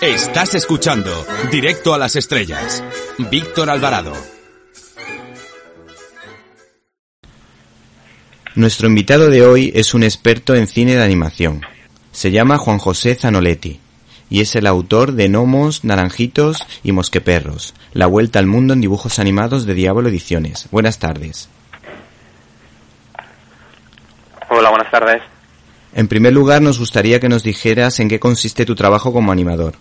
Estás escuchando Directo a las Estrellas. Víctor Alvarado. Nuestro invitado de hoy es un experto en cine de animación. Se llama Juan José Zanoletti y es el autor de Gnomos, Naranjitos y Mosqueperros, La Vuelta al Mundo en Dibujos Animados de Diablo Ediciones. Buenas tardes. Hola, buenas tardes. En primer lugar, nos gustaría que nos dijeras en qué consiste tu trabajo como animador.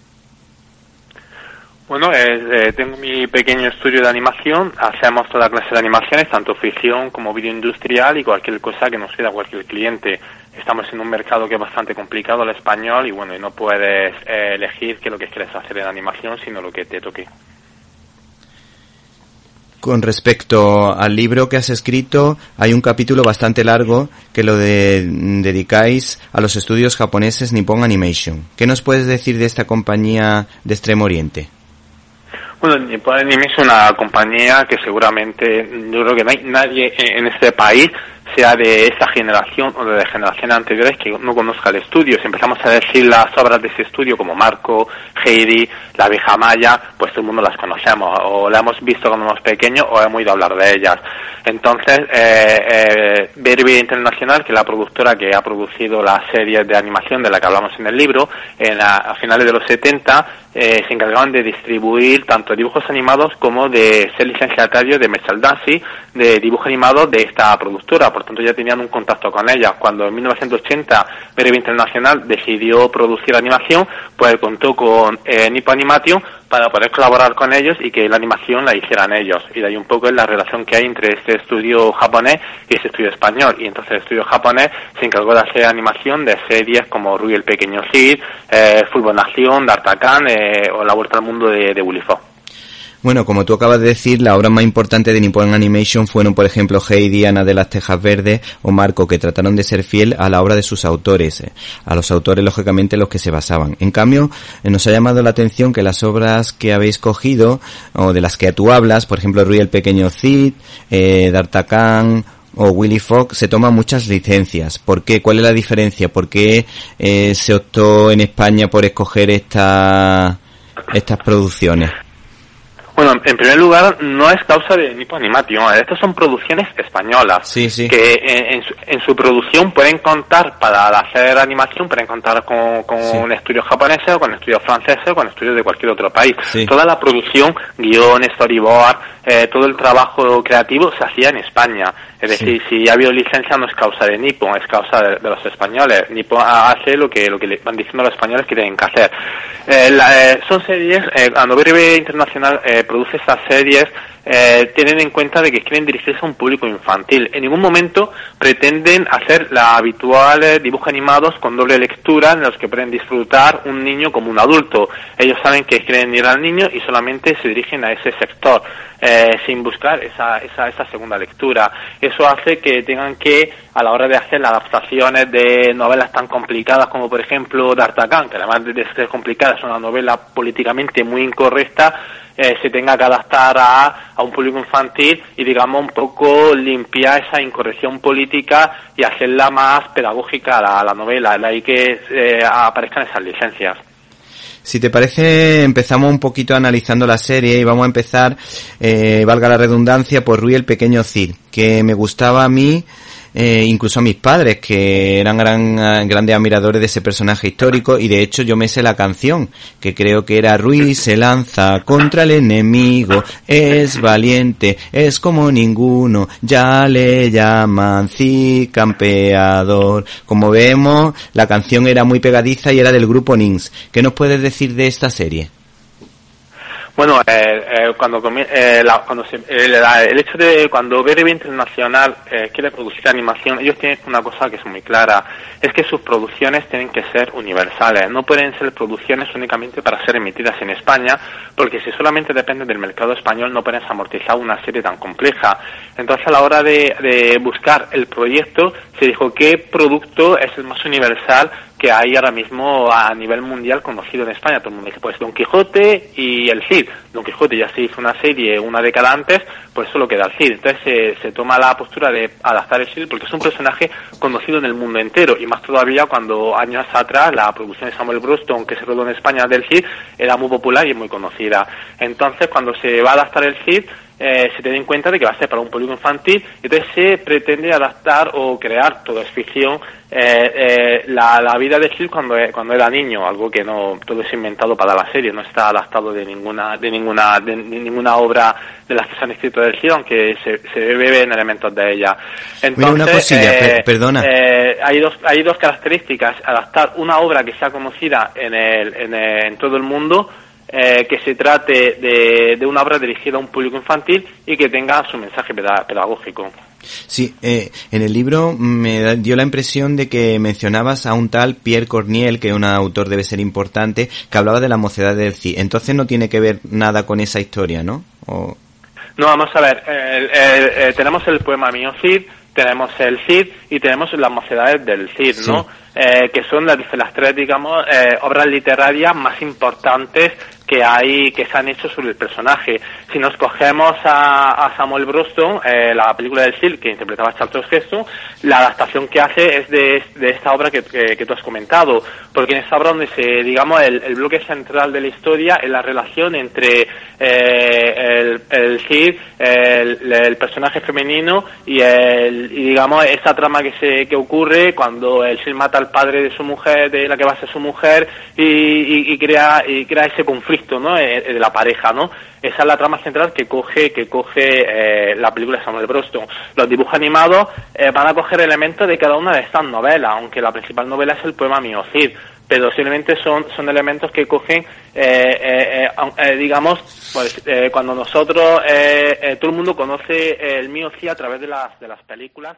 Bueno, eh, tengo mi pequeño estudio de animación, hacemos toda clase de animaciones, tanto ficción como vídeo industrial y cualquier cosa que nos pida cualquier cliente. Estamos en un mercado que es bastante complicado, el español, y bueno, no puedes eh, elegir qué es lo que quieres hacer en animación, sino lo que te toque. Con respecto al libro que has escrito, hay un capítulo bastante largo que lo dedicáis a los estudios japoneses Nippon Animation. ¿Qué nos puedes decir de esta compañía de Extremo Oriente? Bueno, Nippon Anime es una compañía que seguramente, yo creo que no hay nadie en este país sea de esa generación o de generaciones anteriores que no conozca el estudio. Si empezamos a decir las obras de ese estudio como Marco, Heidi, La Vieja Maya, pues todo el mundo las conocemos o la hemos visto cuando éramos pequeños o hemos oído hablar de ellas. Entonces, eh, eh, Internacional, que es la productora que ha producido la serie de animación de la que hablamos en el libro, en a finales de los 70 eh, se encargaban de distribuir tanto dibujos animados como de ser licenciatario de Dancy, de dibujo animado de esta productora por tanto ya tenían un contacto con ellas. Cuando en 1980 Breve Internacional decidió producir animación, pues contó con eh, Nippon Animation para poder colaborar con ellos y que la animación la hicieran ellos. Y de ahí un poco es la relación que hay entre este estudio japonés y este estudio español. Y entonces el estudio japonés se encargó de hacer animación de series como Rui el Pequeño Cid, eh, Fútbol Nación, D'Artagnan eh, o La Vuelta al Mundo de, de Willy Fox. Bueno, como tú acabas de decir, la obra más importante de Nippon Animation fueron, por ejemplo, Heidi, Ana de las Tejas Verdes o Marco, que trataron de ser fiel a la obra de sus autores, eh, a los autores, lógicamente, los que se basaban. En cambio, eh, nos ha llamado la atención que las obras que habéis cogido, o de las que tú hablas, por ejemplo, Rui el Pequeño Cid, eh, o Willy Fox se toman muchas licencias. ¿Por qué? ¿Cuál es la diferencia? ¿Por qué eh, se optó en España por escoger esta, estas producciones? Bueno, en primer lugar, no es causa de Nippon Animation. Estas son producciones españolas. Que en, su, producción pueden contar, para hacer animación, pueden contar con, con un estudio japonés o con estudios franceses o con estudios de cualquier otro país. Toda la producción, guion, storyboard, eh, todo el trabajo creativo se hacía en España. Es decir, si ha habido licencia no es causa de Nippon, es causa de, los españoles. Nippon hace lo que, lo que le van diciendo los españoles que tienen que hacer. Eh, eh, son series, cuando Breve Internacional produce estas series, eh, tienen en cuenta de que quieren dirigirse a un público infantil. En ningún momento pretenden hacer la habitual eh, dibujo animados con doble lectura en los que pueden disfrutar un niño como un adulto. Ellos saben que quieren ir al niño y solamente se dirigen a ese sector eh, sin buscar esa, esa, esa segunda lectura. Eso hace que tengan que, a la hora de hacer las adaptaciones de novelas tan complicadas como por ejemplo D'Artagnan, que además de ser complicada es una novela políticamente muy incorrecta, eh, se tenga que adaptar a, a, un público infantil y digamos un poco limpiar esa incorrección política y hacerla más pedagógica a la, novela, de ahí que eh, aparezcan esas licencias. Si te parece, empezamos un poquito analizando la serie y vamos a empezar, eh, valga la redundancia, por Rui el Pequeño Cid, que me gustaba a mí eh, incluso a mis padres, que eran gran, grandes admiradores de ese personaje histórico, y de hecho yo me sé la canción, que creo que era Ruiz se lanza contra el enemigo, es valiente, es como ninguno, ya le llaman campeador. Como vemos, la canción era muy pegadiza y era del grupo Nins. ¿Qué nos puedes decir de esta serie? Bueno, eh, eh, cuando, eh, cuando el hecho de cuando BRB Internacional quiere producir animación, ellos tienen una cosa que es muy clara, es que sus producciones tienen que ser universales, no pueden ser producciones únicamente para ser emitidas en España, porque si solamente depende del mercado español no pueden amortizar una serie tan compleja. Entonces a la hora de, de buscar el proyecto se dijo qué producto es el más universal que hay ahora mismo a nivel mundial conocido en España. Todo el mundo dice, pues Don Quijote y el Cid. Don Quijote ya se hizo una serie una década antes, pues solo queda el Cid. Entonces se, toma la postura de adaptar el Cid porque es un personaje conocido en el mundo entero y más todavía cuando años atrás la producción de Samuel Bruston que se rodó en España del Cid era muy popular y muy conocida. Entonces cuando se va a adaptar el Cid eh, se tiene en cuenta de que va a ser para un público infantil, entonces se pretende adaptar o crear, todo es ficción, eh, eh, la, la, vida de Gil cuando, cuando era niño, algo que no, todo es inventado para la serie, no está adaptado de ninguna, de ninguna, de, ninguna obra de las que se han escrito del Gil, aunque se, se beben elementos de ella. Entonces, una perdona. hay dos, hay dos características, adaptar una obra que sea conocida en el, en, en todo el mundo, eh, que se trate de, una obra dirigida a un público infantil y que tenga su mensaje pedagógico. Sí, eh, en el libro me dio la impresión de que mencionabas a un tal Pierre Corniel, que un autor debe ser importante, que hablaba de la mocedad del CID. Entonces no tiene que ver nada con esa historia, ¿no? No, vamos a ver, eh, tenemos el poema Mío Cid, tenemos el Cid y tenemos las mocedades del Cid, ¿no? Que son las, las tres, digamos, obras literarias más importantes que hay que se han hecho sobre el personaje. Si nos cogemos a, Samuel Broston, eh, la película del Sil que interpretaba a Charles Gesto, la adaptación que hace es de, esta obra que, que, tú has comentado, porque en esta obra donde se, digamos, el, bloque central de la historia es la relación entre eh, el, el Cid, el, personaje femenino y, el, y digamos esa trama que se que ocurre cuando el Cid mata al padre de su mujer, de la que va a ser su mujer y, y crea y crea ese conflicto ¿no? Eh, eh, de la pareja, ¿no? Esa es la trama central que coge, que coge eh, la película de Samuel Broston. Los dibujos animados van a coger elementos de cada una de estas novelas, aunque la principal novela es el poema Mío Cid pero simplemente son, son elementos que cogen, digamos, pues, cuando nosotros, todo el mundo conoce el mío Cid a través de las, de las películas.